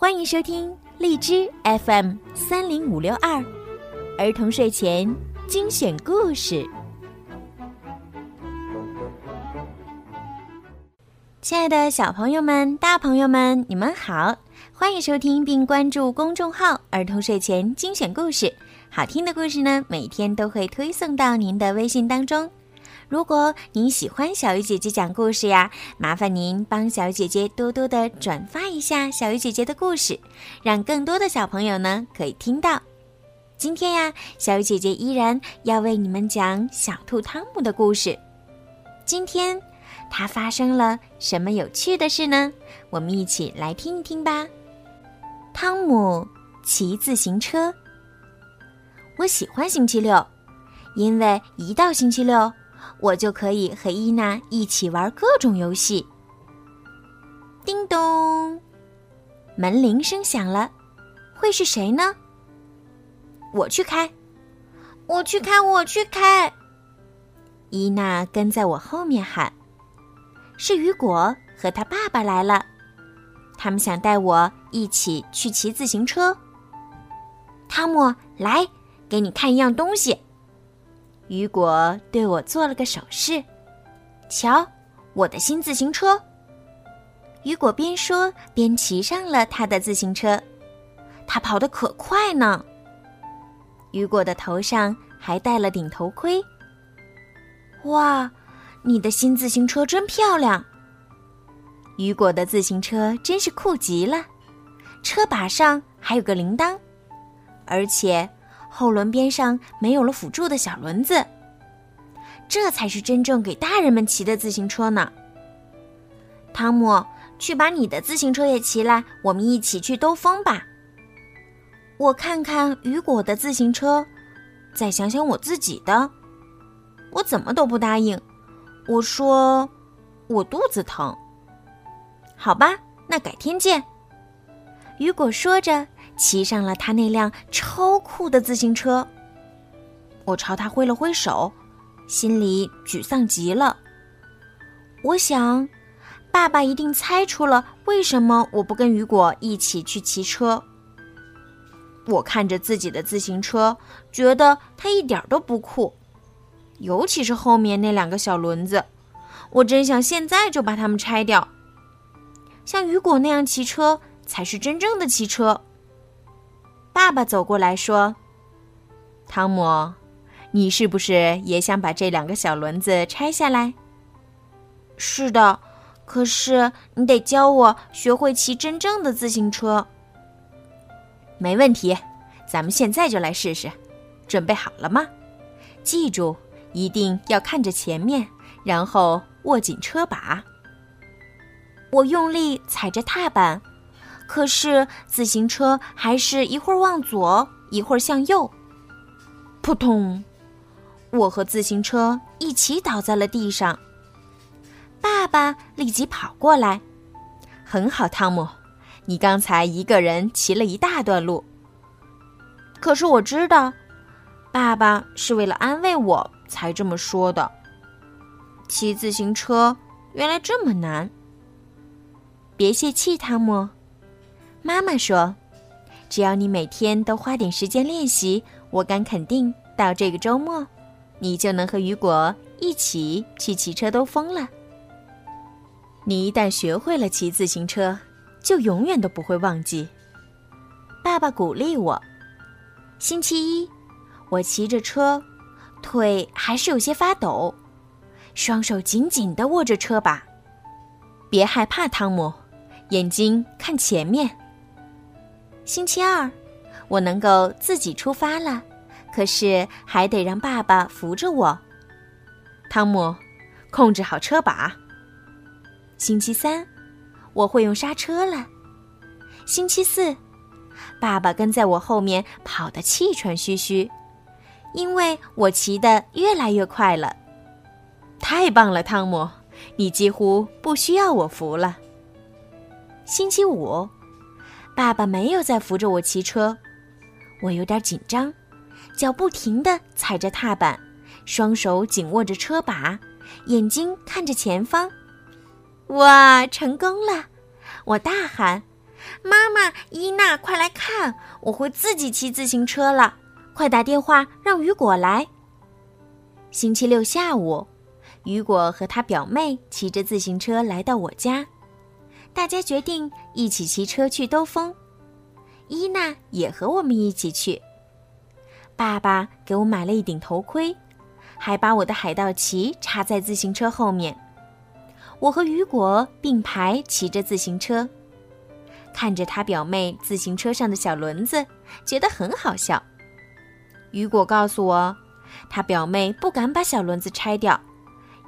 欢迎收听荔枝 FM 三零五六二儿童睡前精选故事。亲爱的小朋友们、大朋友们，你们好！欢迎收听并关注公众号“儿童睡前精选故事”，好听的故事呢，每天都会推送到您的微信当中。如果您喜欢小鱼姐姐讲故事呀，麻烦您帮小鱼姐姐多多的转发一下小鱼姐姐的故事，让更多的小朋友呢可以听到。今天呀，小鱼姐姐依然要为你们讲小兔汤姆的故事。今天，它发生了什么有趣的事呢？我们一起来听一听吧。汤姆骑自行车。我喜欢星期六，因为一到星期六。我就可以和伊娜一起玩各种游戏。叮咚，门铃声响了，会是谁呢？我去开，我去开，我去开。伊娜跟在我后面喊：“是雨果和他爸爸来了，他们想带我一起去骑自行车。”汤姆，来，给你看一样东西。雨果对我做了个手势，瞧，我的新自行车。雨果边说边骑上了他的自行车，他跑得可快呢。雨果的头上还戴了顶头盔。哇，你的新自行车真漂亮！雨果的自行车真是酷极了，车把上还有个铃铛，而且。后轮边上没有了辅助的小轮子，这才是真正给大人们骑的自行车呢。汤姆，去把你的自行车也骑来，我们一起去兜风吧。我看看雨果的自行车，再想想我自己的，我怎么都不答应。我说，我肚子疼。好吧，那改天见。雨果说着。骑上了他那辆超酷的自行车，我朝他挥了挥手，心里沮丧极了。我想，爸爸一定猜出了为什么我不跟雨果一起去骑车。我看着自己的自行车，觉得它一点都不酷，尤其是后面那两个小轮子，我真想现在就把它们拆掉。像雨果那样骑车，才是真正的骑车。爸爸走过来说：“汤姆，你是不是也想把这两个小轮子拆下来？”“是的，可是你得教我学会骑真正的自行车。”“没问题，咱们现在就来试试。准备好了吗？记住，一定要看着前面，然后握紧车把。”我用力踩着踏板。可是自行车还是一会儿往左，一会儿向右，扑通！我和自行车一起倒在了地上。爸爸立即跑过来，很好，汤姆，你刚才一个人骑了一大段路。可是我知道，爸爸是为了安慰我才这么说的。骑自行车原来这么难。别泄气，汤姆。妈妈说：“只要你每天都花点时间练习，我敢肯定，到这个周末，你就能和雨果一起去骑车兜风了。你一旦学会了骑自行车，就永远都不会忘记。”爸爸鼓励我。星期一，我骑着车，腿还是有些发抖，双手紧紧地握着车把。别害怕，汤姆，眼睛看前面。星期二，我能够自己出发了，可是还得让爸爸扶着我。汤姆，控制好车把。星期三，我会用刹车了。星期四，爸爸跟在我后面跑得气喘吁吁，因为我骑得越来越快了。太棒了，汤姆，你几乎不需要我扶了。星期五。爸爸没有再扶着我骑车，我有点紧张，脚不停地踩着踏板，双手紧握着车把，眼睛看着前方。哇，成功了！我大喊：“妈妈，伊娜，快来看，我会自己骑自行车了！快打电话让雨果来。星期六下午，雨果和他表妹骑着自行车来到我家，大家决定一起骑车去兜风。伊娜也和我们一起去。爸爸给我买了一顶头盔，还把我的海盗旗插在自行车后面。我和雨果并排骑着自行车，看着他表妹自行车上的小轮子，觉得很好笑。雨果告诉我，他表妹不敢把小轮子拆掉，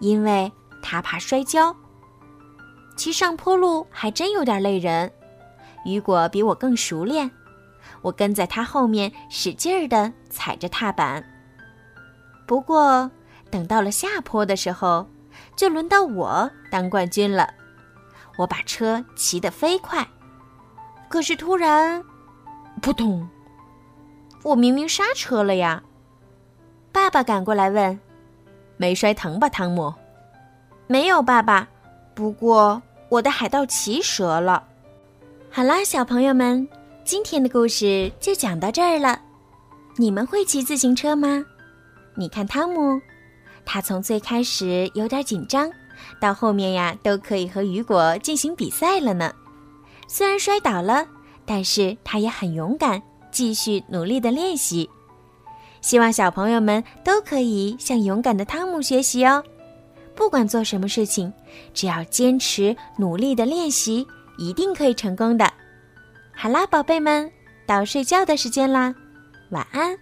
因为他怕摔跤。骑上坡路还真有点累人。雨果比我更熟练，我跟在他后面使劲儿地踩着踏板。不过，等到了下坡的时候，就轮到我当冠军了。我把车骑得飞快，可是突然，扑通！我明明刹车了呀！爸爸赶过来问：“没摔疼吧，汤姆？”“没有，爸爸。不过我的海盗旗折了。”好啦，小朋友们，今天的故事就讲到这儿了。你们会骑自行车吗？你看汤姆。他从最开始有点紧张，到后面呀都可以和雨果进行比赛了呢。虽然摔倒了，但是他也很勇敢，继续努力的练习。希望小朋友们都可以向勇敢的汤姆学习哦。不管做什么事情，只要坚持努力的练习，一定可以成功的。好啦，宝贝们，到睡觉的时间啦，晚安。